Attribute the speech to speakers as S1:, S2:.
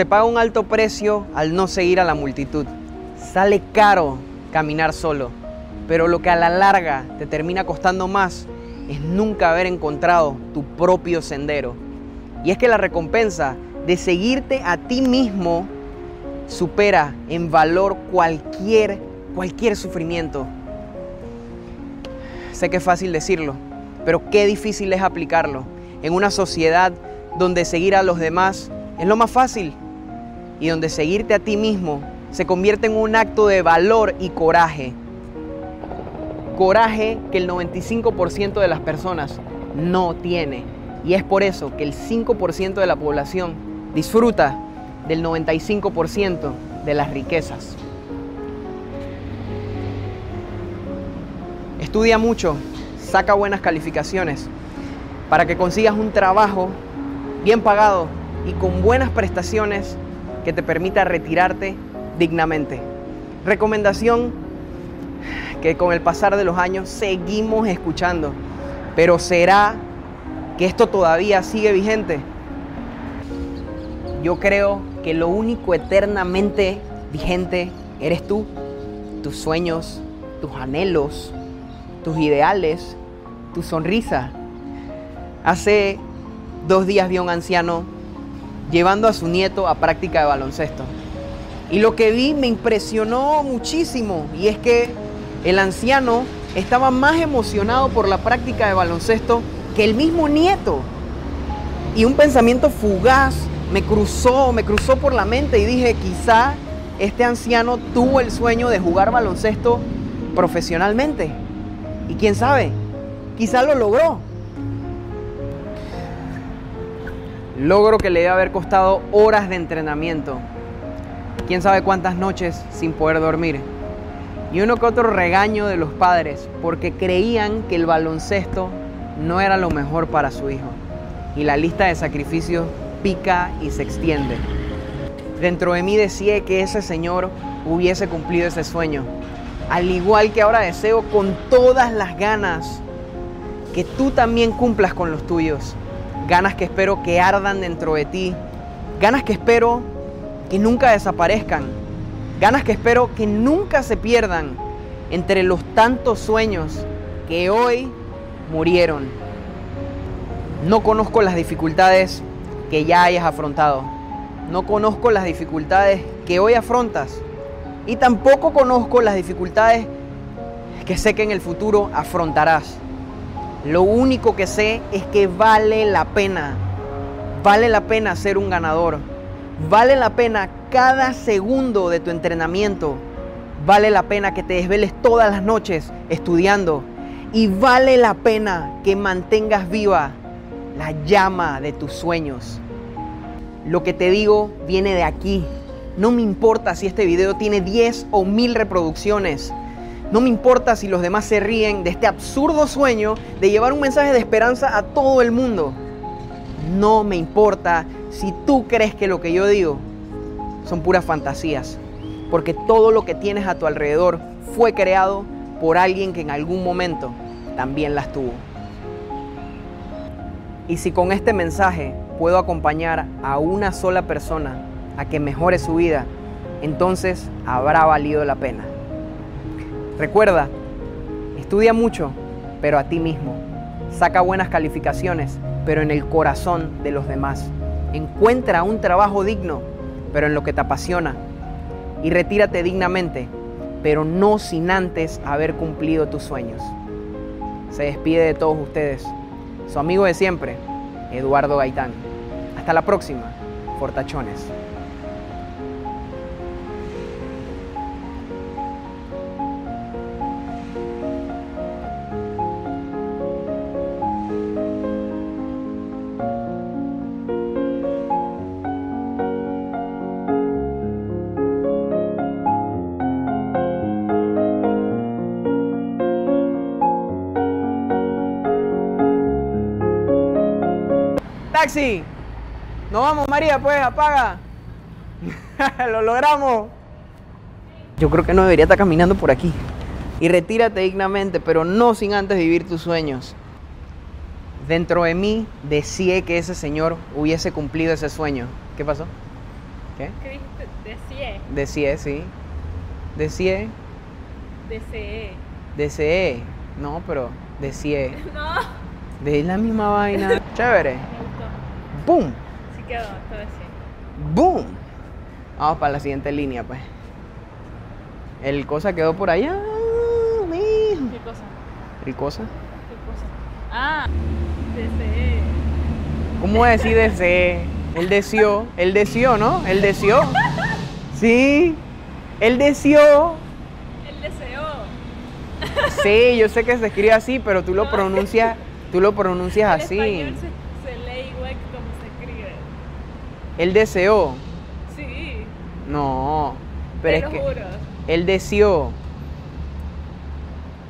S1: Se paga un alto precio al no seguir a la multitud. Sale caro caminar solo, pero lo que a la larga te termina costando más es nunca haber encontrado tu propio sendero. Y es que la recompensa de seguirte a ti mismo supera en valor cualquier, cualquier sufrimiento. Sé que es fácil decirlo, pero qué difícil es aplicarlo en una sociedad donde seguir a los demás es lo más fácil y donde seguirte a ti mismo se convierte en un acto de valor y coraje. Coraje que el 95% de las personas no tiene. Y es por eso que el 5% de la población disfruta del 95% de las riquezas. Estudia mucho, saca buenas calificaciones para que consigas un trabajo bien pagado y con buenas prestaciones que te permita retirarte dignamente. Recomendación que con el pasar de los años seguimos escuchando, pero ¿será que esto todavía sigue vigente? Yo creo que lo único eternamente vigente eres tú, tus sueños, tus anhelos, tus ideales, tu sonrisa. Hace dos días vi a un anciano llevando a su nieto a práctica de baloncesto. Y lo que vi me impresionó muchísimo y es que el anciano estaba más emocionado por la práctica de baloncesto que el mismo nieto. Y un pensamiento fugaz me cruzó, me cruzó por la mente y dije, quizá este anciano tuvo el sueño de jugar baloncesto profesionalmente. Y quién sabe, quizá lo logró. Logro que le debe haber costado horas de entrenamiento. Quién sabe cuántas noches sin poder dormir. Y uno que otro regaño de los padres porque creían que el baloncesto no era lo mejor para su hijo. Y la lista de sacrificios pica y se extiende. Dentro de mí decía que ese Señor hubiese cumplido ese sueño. Al igual que ahora deseo con todas las ganas que tú también cumplas con los tuyos. Ganas que espero que ardan dentro de ti. Ganas que espero que nunca desaparezcan. Ganas que espero que nunca se pierdan entre los tantos sueños que hoy murieron. No conozco las dificultades que ya hayas afrontado. No conozco las dificultades que hoy afrontas. Y tampoco conozco las dificultades que sé que en el futuro afrontarás. Lo único que sé es que vale la pena. Vale la pena ser un ganador. Vale la pena cada segundo de tu entrenamiento. Vale la pena que te desveles todas las noches estudiando. Y vale la pena que mantengas viva la llama de tus sueños. Lo que te digo viene de aquí. No me importa si este video tiene 10 o 1000 reproducciones. No me importa si los demás se ríen de este absurdo sueño de llevar un mensaje de esperanza a todo el mundo. No me importa si tú crees que lo que yo digo son puras fantasías. Porque todo lo que tienes a tu alrededor fue creado por alguien que en algún momento también las tuvo. Y si con este mensaje puedo acompañar a una sola persona a que mejore su vida, entonces habrá valido la pena. Recuerda, estudia mucho, pero a ti mismo. Saca buenas calificaciones, pero en el corazón de los demás. Encuentra un trabajo digno, pero en lo que te apasiona. Y retírate dignamente, pero no sin antes haber cumplido tus sueños. Se despide de todos ustedes su amigo de siempre, Eduardo Gaitán. Hasta la próxima, Fortachones. Taxi. Nos vamos, María, pues, apaga. Lo logramos. Yo creo que no debería estar caminando por aquí. Y retírate dignamente, pero no sin antes vivir tus sueños. Dentro de mí deseé que ese señor hubiese cumplido ese sueño. ¿Qué pasó? ¿Qué?
S2: ¿Qué dijiste? Deseé.
S1: Deseé, sí. Deseé.
S2: Deseé.
S1: Deseé. No, pero deseé.
S2: No.
S1: De la misma vaina. Chévere. ¡Boom!
S2: Sí quedó, esto deseé.
S1: ¡Boom! Vamos para la siguiente línea, pues. El cosa quedó por allá. mijo.
S2: ¿Qué cosa?
S1: ¿El cosa?
S2: ¿Qué cosa? Ah, deseé.
S1: ¿Cómo voy a decir deseé? Él deseó. Él deseó, ¿no? Él deseó. Sí. Él deseó.
S2: El deseo.
S1: Sí, yo sé que se escribe así, pero tú lo pronuncias, tú lo pronuncias
S2: El
S1: así.
S2: español se,
S1: Él deseó.
S2: Sí.
S1: No. Pero
S2: te
S1: es
S2: lo
S1: que
S2: juro.
S1: él deseó.